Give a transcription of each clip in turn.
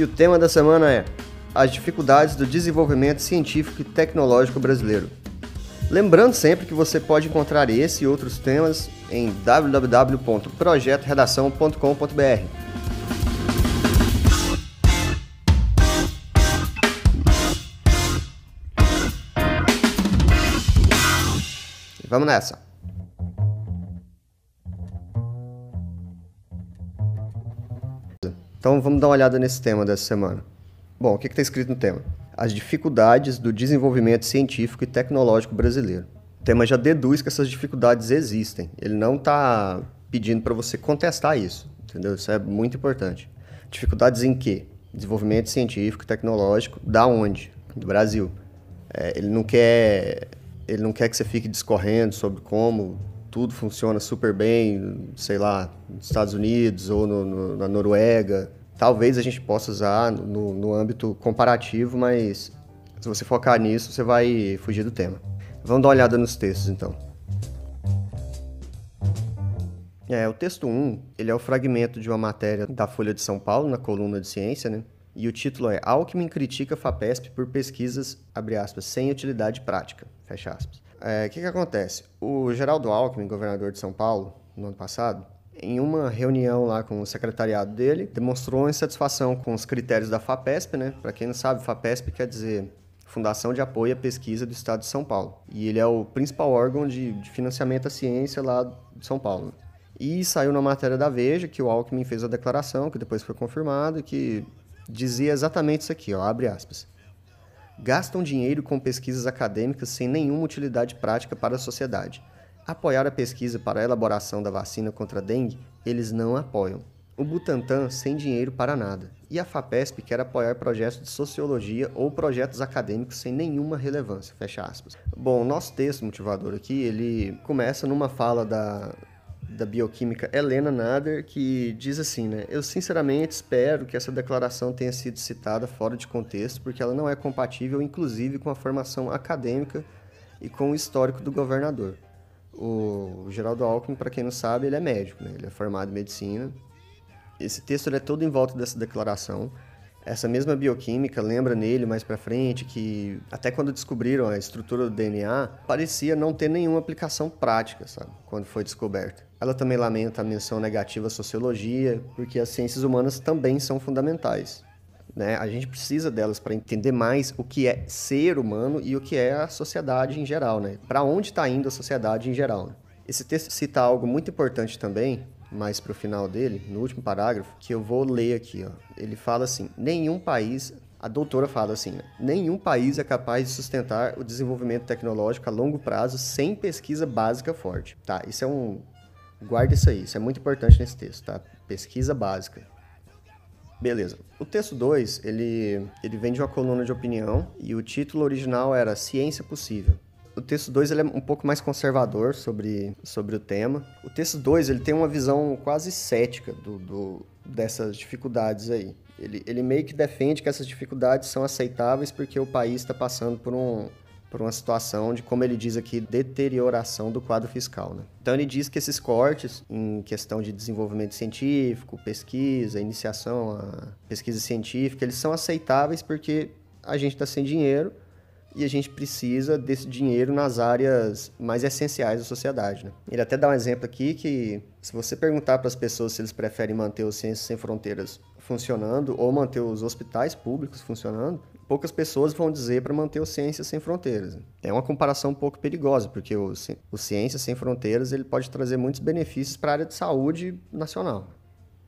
E o tema da semana é as dificuldades do desenvolvimento científico e tecnológico brasileiro. Lembrando sempre que você pode encontrar esse e outros temas em www.projetoredação.com.br. Vamos nessa! Então vamos dar uma olhada nesse tema dessa semana. Bom, o que está escrito no tema? As dificuldades do desenvolvimento científico e tecnológico brasileiro. O tema já deduz que essas dificuldades existem. Ele não está pedindo para você contestar isso, entendeu? Isso é muito importante. Dificuldades em quê? Desenvolvimento científico e tecnológico, da onde? Do Brasil. É, ele não quer ele não quer que você fique discorrendo sobre como tudo funciona super bem, sei lá, nos Estados Unidos ou no, no, na Noruega, talvez a gente possa usar no, no âmbito comparativo, mas se você focar nisso, você vai fugir do tema. Vamos dar uma olhada nos textos, então. É, o texto 1, ele é o fragmento de uma matéria da Folha de São Paulo, na coluna de ciência, né? E o título é Alckmin critica FAPESP por pesquisas, abre aspas, sem utilidade prática, fecha aspas. É, o é, que, que acontece? O Geraldo Alckmin, governador de São Paulo, no ano passado, em uma reunião lá com o secretariado dele, demonstrou insatisfação com os critérios da FAPESP, né? Para quem não sabe, FAPESP quer dizer Fundação de Apoio à Pesquisa do Estado de São Paulo. E ele é o principal órgão de, de financiamento à ciência lá de São Paulo. E saiu na matéria da Veja que o Alckmin fez a declaração, que depois foi confirmado, que dizia exatamente isso aqui, ó, abre aspas. Gastam dinheiro com pesquisas acadêmicas sem nenhuma utilidade prática para a sociedade Apoiar a pesquisa para a elaboração da vacina contra a dengue, eles não apoiam. O Butantan sem dinheiro para nada. E a FAPESP quer apoiar projetos de sociologia ou projetos acadêmicos sem nenhuma relevância. Fecha aspas. Bom, nosso texto motivador aqui, ele começa numa fala da, da bioquímica Helena Nader, que diz assim, né? Eu sinceramente espero que essa declaração tenha sido citada fora de contexto, porque ela não é compatível, inclusive, com a formação acadêmica e com o histórico do governador. O Geraldo Alckmin, para quem não sabe, ele é médico, né? ele é formado em medicina. Esse texto é todo em volta dessa declaração. Essa mesma bioquímica lembra nele mais para frente que até quando descobriram a estrutura do DNA, parecia não ter nenhuma aplicação prática, sabe? Quando foi descoberta. Ela também lamenta a menção negativa à sociologia, porque as ciências humanas também são fundamentais. Né? A gente precisa delas para entender mais o que é ser humano e o que é a sociedade em geral, né? Para onde está indo a sociedade em geral. Né? Esse texto cita algo muito importante também, mais para o final dele, no último parágrafo, que eu vou ler aqui. Ó. Ele fala assim: nenhum país a doutora fala assim: né? nenhum país é capaz de sustentar o desenvolvimento tecnológico a longo prazo sem pesquisa básica forte. Tá, isso é um. Guarda isso aí, isso é muito importante nesse texto, tá? Pesquisa básica. Beleza. O texto 2, ele, ele vem de uma coluna de opinião e o título original era Ciência Possível. O texto 2 é um pouco mais conservador sobre, sobre o tema. O texto 2 ele tem uma visão quase cética do, do, dessas dificuldades aí. Ele, ele meio que defende que essas dificuldades são aceitáveis porque o país está passando por um, por uma situação de, como ele diz aqui, deterioração do quadro fiscal. Né? Então ele diz que esses cortes em questão de desenvolvimento científico, pesquisa, iniciação pesquisa científica, eles são aceitáveis porque a gente está sem dinheiro e a gente precisa desse dinheiro nas áreas mais essenciais da sociedade. Né? Ele até dá um exemplo aqui que se você perguntar para as pessoas se eles preferem manter o Ciências Sem Fronteiras funcionando ou manter os hospitais públicos funcionando, poucas pessoas vão dizer para manter o Ciências Sem Fronteiras. É uma comparação um pouco perigosa, porque o, o Ciências Sem Fronteiras ele pode trazer muitos benefícios para a área de saúde nacional.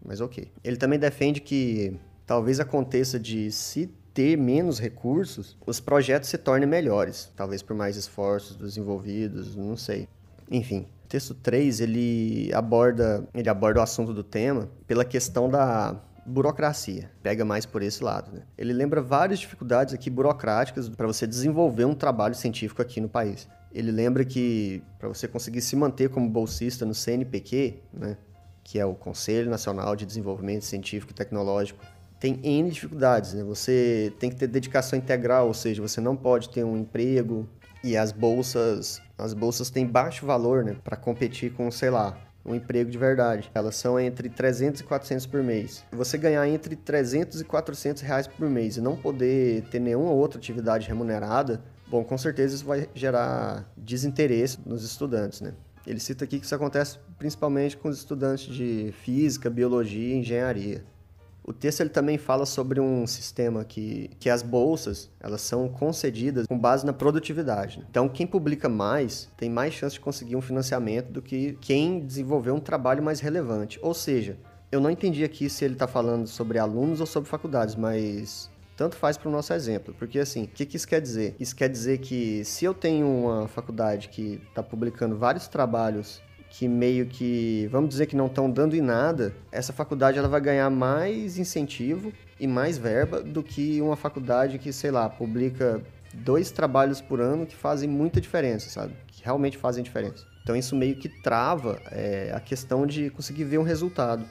Mas ok. Ele também defende que talvez aconteça de se ter menos recursos, os projetos se tornem melhores, talvez por mais esforços dos envolvidos, não sei. Enfim, o texto 3, ele aborda, ele aborda o assunto do tema pela questão da burocracia. Pega mais por esse lado. Né? Ele lembra várias dificuldades aqui burocráticas para você desenvolver um trabalho científico aqui no país. Ele lembra que para você conseguir se manter como bolsista no CNPq, né, que é o Conselho Nacional de Desenvolvimento Científico e Tecnológico, tem N dificuldades. Né? Você tem que ter dedicação integral, ou seja, você não pode ter um emprego e as bolsas, as bolsas têm baixo valor né, para competir com, sei lá, um emprego de verdade. Elas são entre 300 e 400 por mês. Você ganhar entre 300 e 400 reais por mês e não poder ter nenhuma outra atividade remunerada, bom, com certeza isso vai gerar desinteresse nos estudantes, né? Ele cita aqui que isso acontece principalmente com os estudantes de física, biologia e engenharia. O texto ele também fala sobre um sistema que, que as bolsas elas são concedidas com base na produtividade. Né? Então, quem publica mais tem mais chance de conseguir um financiamento do que quem desenvolveu um trabalho mais relevante. Ou seja, eu não entendi aqui se ele está falando sobre alunos ou sobre faculdades, mas tanto faz para o nosso exemplo. Porque, assim, o que, que isso quer dizer? Isso quer dizer que se eu tenho uma faculdade que está publicando vários trabalhos que meio que, vamos dizer que não estão dando em nada, essa faculdade ela vai ganhar mais incentivo e mais verba do que uma faculdade que, sei lá, publica dois trabalhos por ano que fazem muita diferença, sabe? Que realmente fazem diferença. Então isso meio que trava é, a questão de conseguir ver um resultado.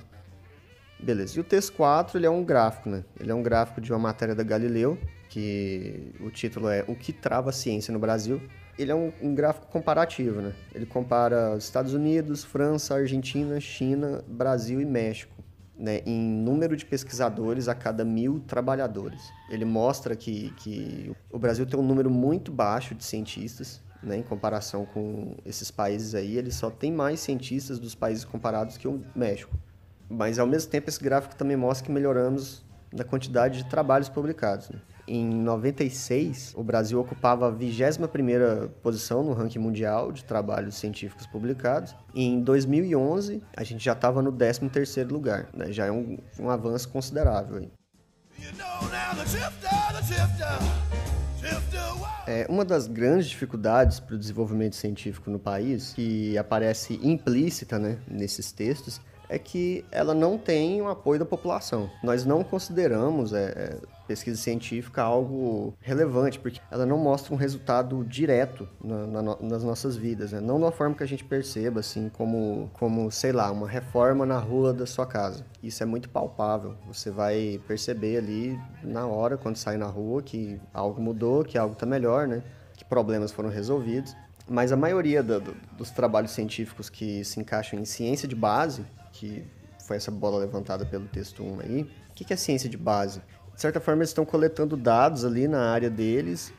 Beleza. E o texto 4, ele é um gráfico, né? Ele é um gráfico de uma matéria da Galileu, que o título é O que trava a ciência no Brasil ele é um, um, gráfico comparativo, né? Ele compara os Estados Unidos, França, Argentina, China, Brasil e México. Né, em número de pesquisadores a cada mil trabalhadores. Ele mostra que, que o Brasil tem um número muito baixo de cientistas, né, em comparação com esses países aí, ele só tem mais cientistas dos países comparados que o México. Mas, ao mesmo tempo, esse gráfico também mostra que melhoramos na quantidade de trabalhos publicados. Né? Em 96, o Brasil ocupava a 21ª posição no ranking mundial de trabalhos científicos publicados. Em 2011, a gente já estava no 13º lugar. Né? Já é um, um avanço considerável. Aí. É, uma das grandes dificuldades para o desenvolvimento científico no país, que aparece implícita né, nesses textos, é que ela não tem o apoio da população. Nós não consideramos é, é, pesquisa científica algo relevante, porque ela não mostra um resultado direto na, na, nas nossas vidas, né? não da forma que a gente perceba, assim, como, como, sei lá, uma reforma na rua da sua casa. Isso é muito palpável. Você vai perceber ali na hora, quando sai na rua, que algo mudou, que algo está melhor, né? Que problemas foram resolvidos. Mas a maioria do, do, dos trabalhos científicos que se encaixam em ciência de base, que foi essa bola levantada pelo texto 1 aí. O que é ciência de base? De certa forma, eles estão coletando dados ali na área deles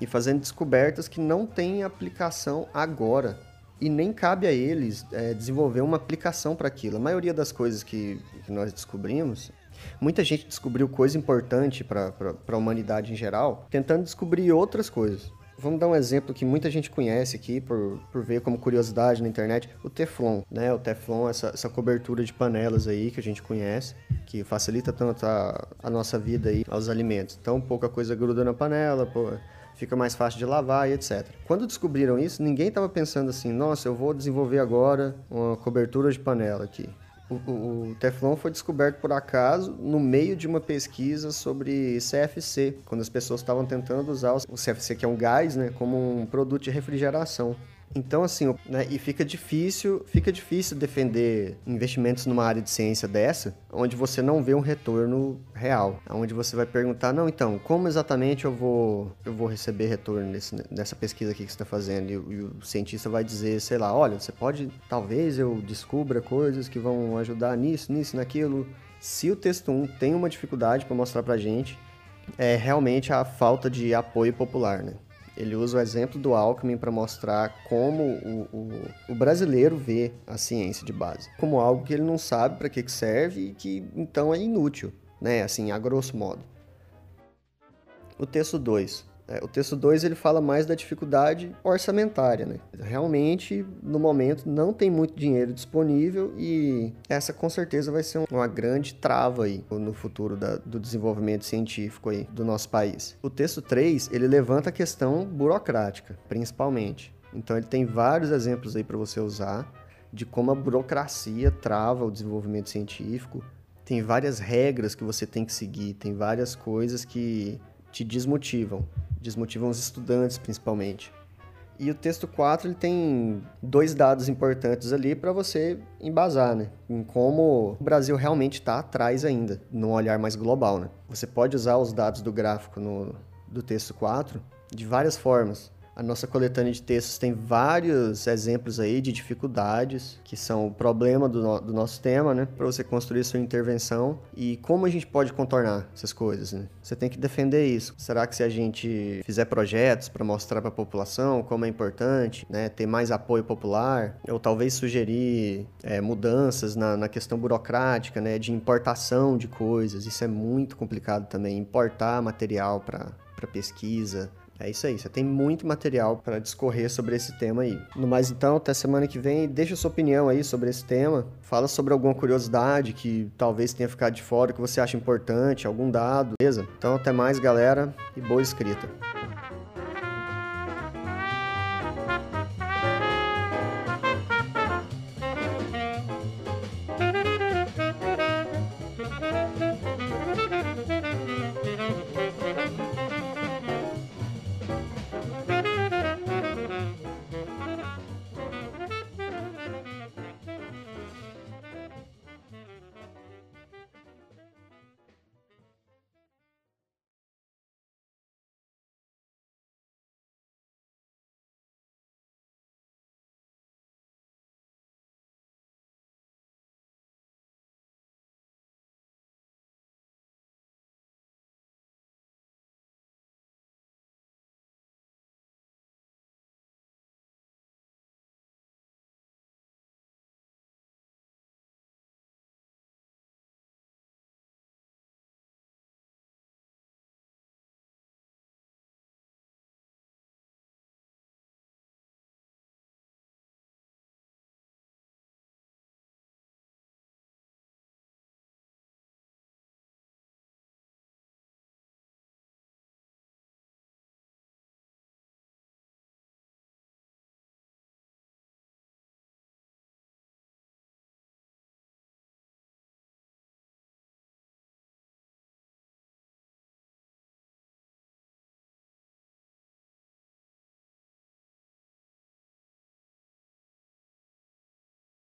e fazendo descobertas que não têm aplicação agora. E nem cabe a eles é, desenvolver uma aplicação para aquilo. A maioria das coisas que, que nós descobrimos Muita gente descobriu coisa importante para a humanidade em geral, tentando descobrir outras coisas. Vamos dar um exemplo que muita gente conhece aqui, por, por ver como curiosidade na internet, o Teflon, né? O Teflon, essa, essa cobertura de panelas aí que a gente conhece, que facilita tanto a, a nossa vida aí aos alimentos. Então, pouca coisa gruda na panela, pô, fica mais fácil de lavar e etc. Quando descobriram isso, ninguém estava pensando assim, nossa, eu vou desenvolver agora uma cobertura de panela aqui. O, o, Teflon foi descoberto por acaso no meio de uma pesquisa sobre CFC, quando as pessoas estavam tentando usar o CFC, que é um gás, né, como um produto de refrigeração. Então, assim, né, e fica difícil, fica difícil defender investimentos numa área de ciência dessa, onde você não vê um retorno real, onde você vai perguntar, não, então, como exatamente eu vou, eu vou receber retorno nesse, nessa pesquisa aqui que você está fazendo? E, e, o cientista vai dizer, sei lá, olha, você pode, talvez eu descubra coisas que vão ajudar nisso, nisso, naquilo. Se o texto 1 tem uma dificuldade para mostrar para gente, é realmente a falta de apoio popular, né? Ele usa o exemplo do Alckmin para mostrar como o, o, o, brasileiro vê a ciência de base. Como algo que ele não sabe para que, que serve e que então é inútil, né? Assim, a grosso modo. O texto 2. É, o texto 2 ele fala mais da dificuldade orçamentária, né? Realmente, no momento, não tem muito dinheiro disponível e essa com certeza vai ser uma grande trava aí no futuro da, do desenvolvimento científico aí do nosso país. O texto 3 ele levanta a questão burocrática, principalmente. Então ele tem vários exemplos aí para você usar de como a burocracia trava o desenvolvimento científico. Tem várias regras que você tem que seguir, tem várias coisas que te desmotivam desmotivam os estudantes principalmente. E o texto 4 ele tem dois dados importantes ali para você embasar, né? Em como o Brasil realmente está atrás ainda, num olhar mais global, né? Você pode usar os dados do gráfico no, do texto 4 de várias formas. A nossa coletânea de textos tem vários exemplos aí de dificuldades, que são o problema do, no, do nosso tema, né? Para você construir sua intervenção e como a gente pode contornar essas coisas, né? Você tem que defender isso. Será que se a gente fizer projetos para mostrar para a população como é importante, né? Ter mais apoio popular, ou talvez sugerir é, mudanças na, na questão burocrática, né? De importação de coisas, isso é muito complicado também. Importar material para pesquisa, é isso aí, você tem muito material para discorrer sobre esse tema aí. No mais então, até semana que vem, deixa sua opinião aí sobre esse tema. Fala sobre alguma curiosidade que talvez tenha ficado de fora, que você acha importante, algum dado, beleza? Então até mais, galera, e boa escrita.